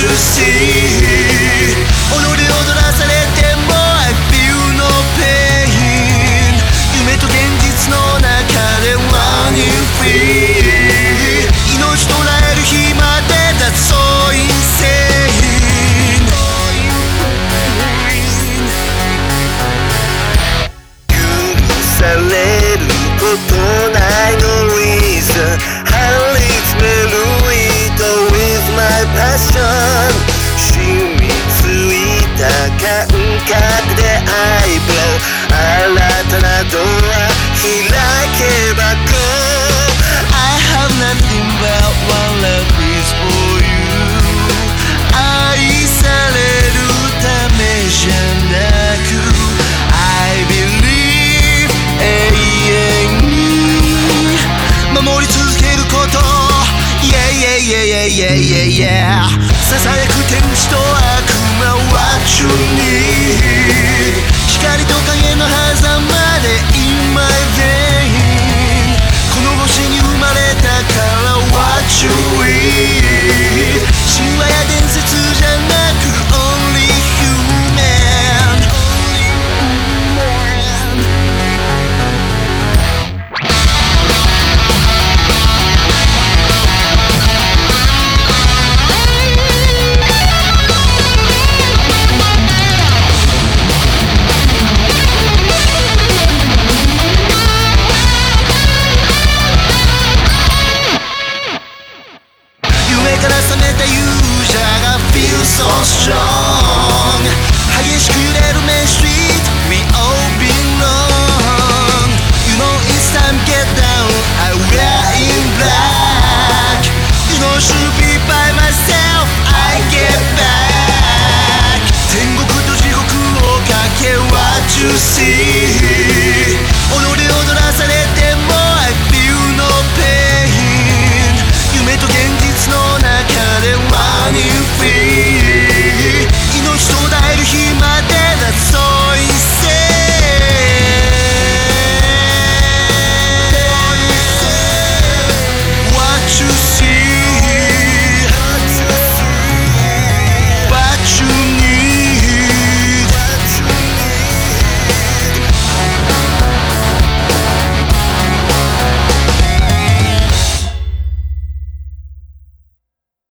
you see 己踊らされても I feel no pain 夢と現実の中で running free 命捉える日まで That's so insane You されること yeah yeah yeah ささやく天使と悪魔は宙に。